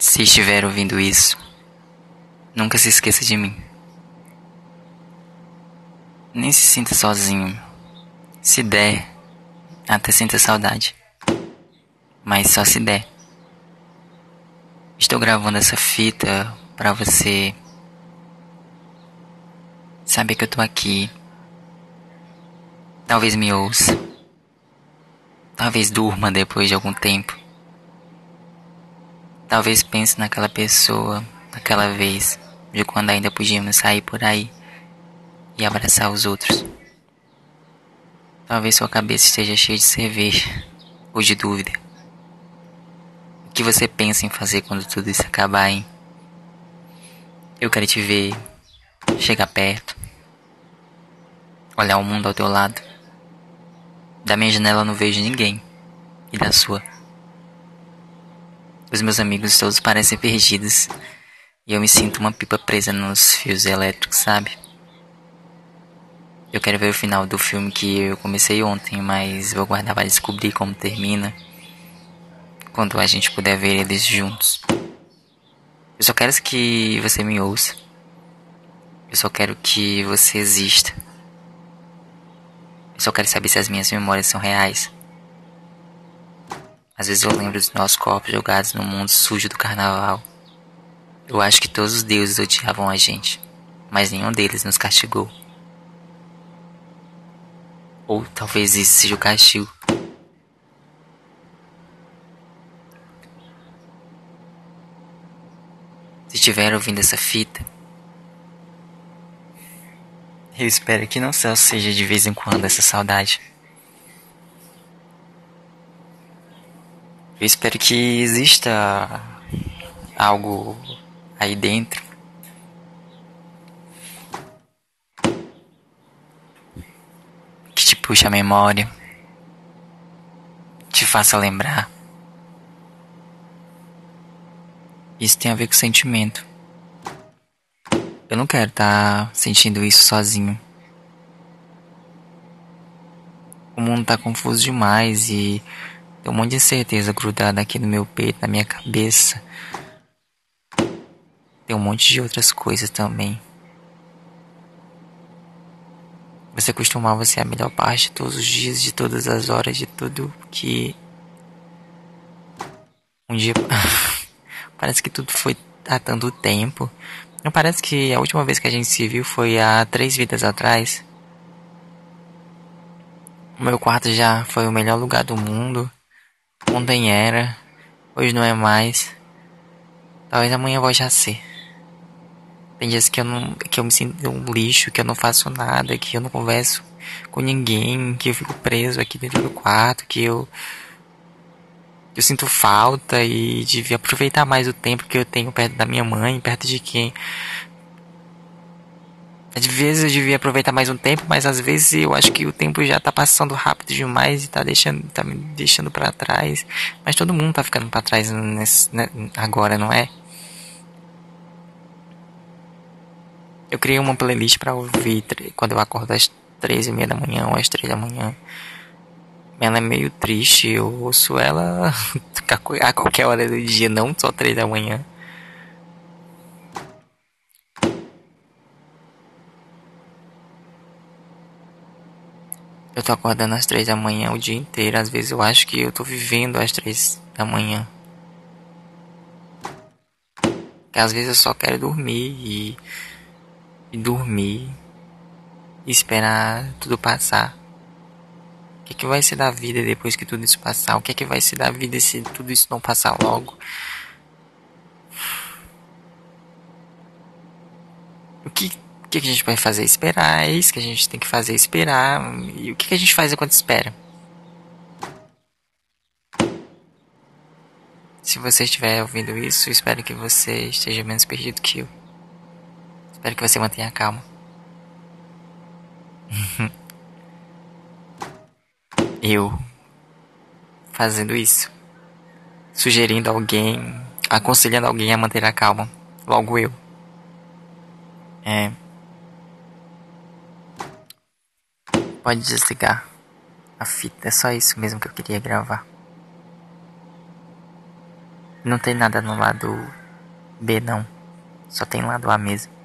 Se estiver ouvindo isso, nunca se esqueça de mim. Nem se sinta sozinho. Se der, até sinta saudade. Mas só se der. Estou gravando essa fita para você saber que eu tô aqui. Talvez me ouça. Talvez durma depois de algum tempo. Talvez pense naquela pessoa, naquela vez, de quando ainda podíamos sair por aí e abraçar os outros. Talvez sua cabeça esteja cheia de cerveja ou de dúvida. O que você pensa em fazer quando tudo isso acabar, hein? Eu quero te ver chegar perto, olhar o mundo ao teu lado. Da minha janela eu não vejo ninguém, e da sua. Os meus amigos todos parecem perdidos. E eu me sinto uma pipa presa nos fios elétricos, sabe? Eu quero ver o final do filme que eu comecei ontem, mas vou guardar para descobrir como termina. Quando a gente puder ver eles juntos. Eu só quero que você me ouça. Eu só quero que você exista. Eu só quero saber se as minhas memórias são reais. Às vezes eu lembro dos nossos corpos jogados no mundo sujo do carnaval. Eu acho que todos os deuses odiavam a gente, mas nenhum deles nos castigou. Ou talvez isso seja o castigo. Se estiver ouvindo essa fita, eu espero que não só seja de vez em quando essa saudade. Eu espero que exista algo aí dentro. Que te puxe a memória. Te faça lembrar. Isso tem a ver com sentimento. Eu não quero estar tá sentindo isso sozinho. O mundo tá confuso demais e tem um monte de incerteza grudada aqui no meu peito, na minha cabeça. Tem um monte de outras coisas também. Você costumava ser a melhor parte de todos os dias, de todas as horas, de tudo que. Um dia. parece que tudo foi há tanto tempo. Não parece que a última vez que a gente se viu foi há três vidas atrás. O meu quarto já foi o melhor lugar do mundo. Ontem era, hoje não é mais. Talvez amanhã volte a ser. Tem dias que eu não, que eu me sinto um lixo, que eu não faço nada, que eu não converso com ninguém, que eu fico preso aqui dentro do quarto, que eu eu sinto falta e devia aproveitar mais o tempo que eu tenho perto da minha mãe, perto de quem às vezes eu devia aproveitar mais um tempo, mas às vezes eu acho que o tempo já tá passando rápido demais e tá deixando, tá me deixando para trás. Mas todo mundo tá ficando para trás nesse, né, agora, não é? Eu criei uma playlist para ouvir quando eu acordo às três e meia da manhã ou às três da manhã. Ela é meio triste, eu ouço ela a qualquer hora do dia, não só três da manhã. Eu tô acordando às três da manhã o dia inteiro. Às vezes eu acho que eu tô vivendo às três da manhã. Porque às vezes eu só quero dormir e, e dormir e esperar tudo passar. O que, é que vai ser da vida depois que tudo isso passar? O que, é que vai ser da vida se tudo isso não passar logo? O que o que, a gente vai fazer? Esperar. É isso que a gente tem que fazer, esperar. E o que, que a gente faz enquanto espera? Se você estiver ouvindo isso, espero que você esteja menos perdido que eu. Espero que você mantenha calma. eu fazendo isso, sugerindo alguém, aconselhando alguém a manter a calma, logo eu. É. Pode desligar a fita, é só isso mesmo que eu queria gravar. Não tem nada no lado B não. Só tem lado A mesmo.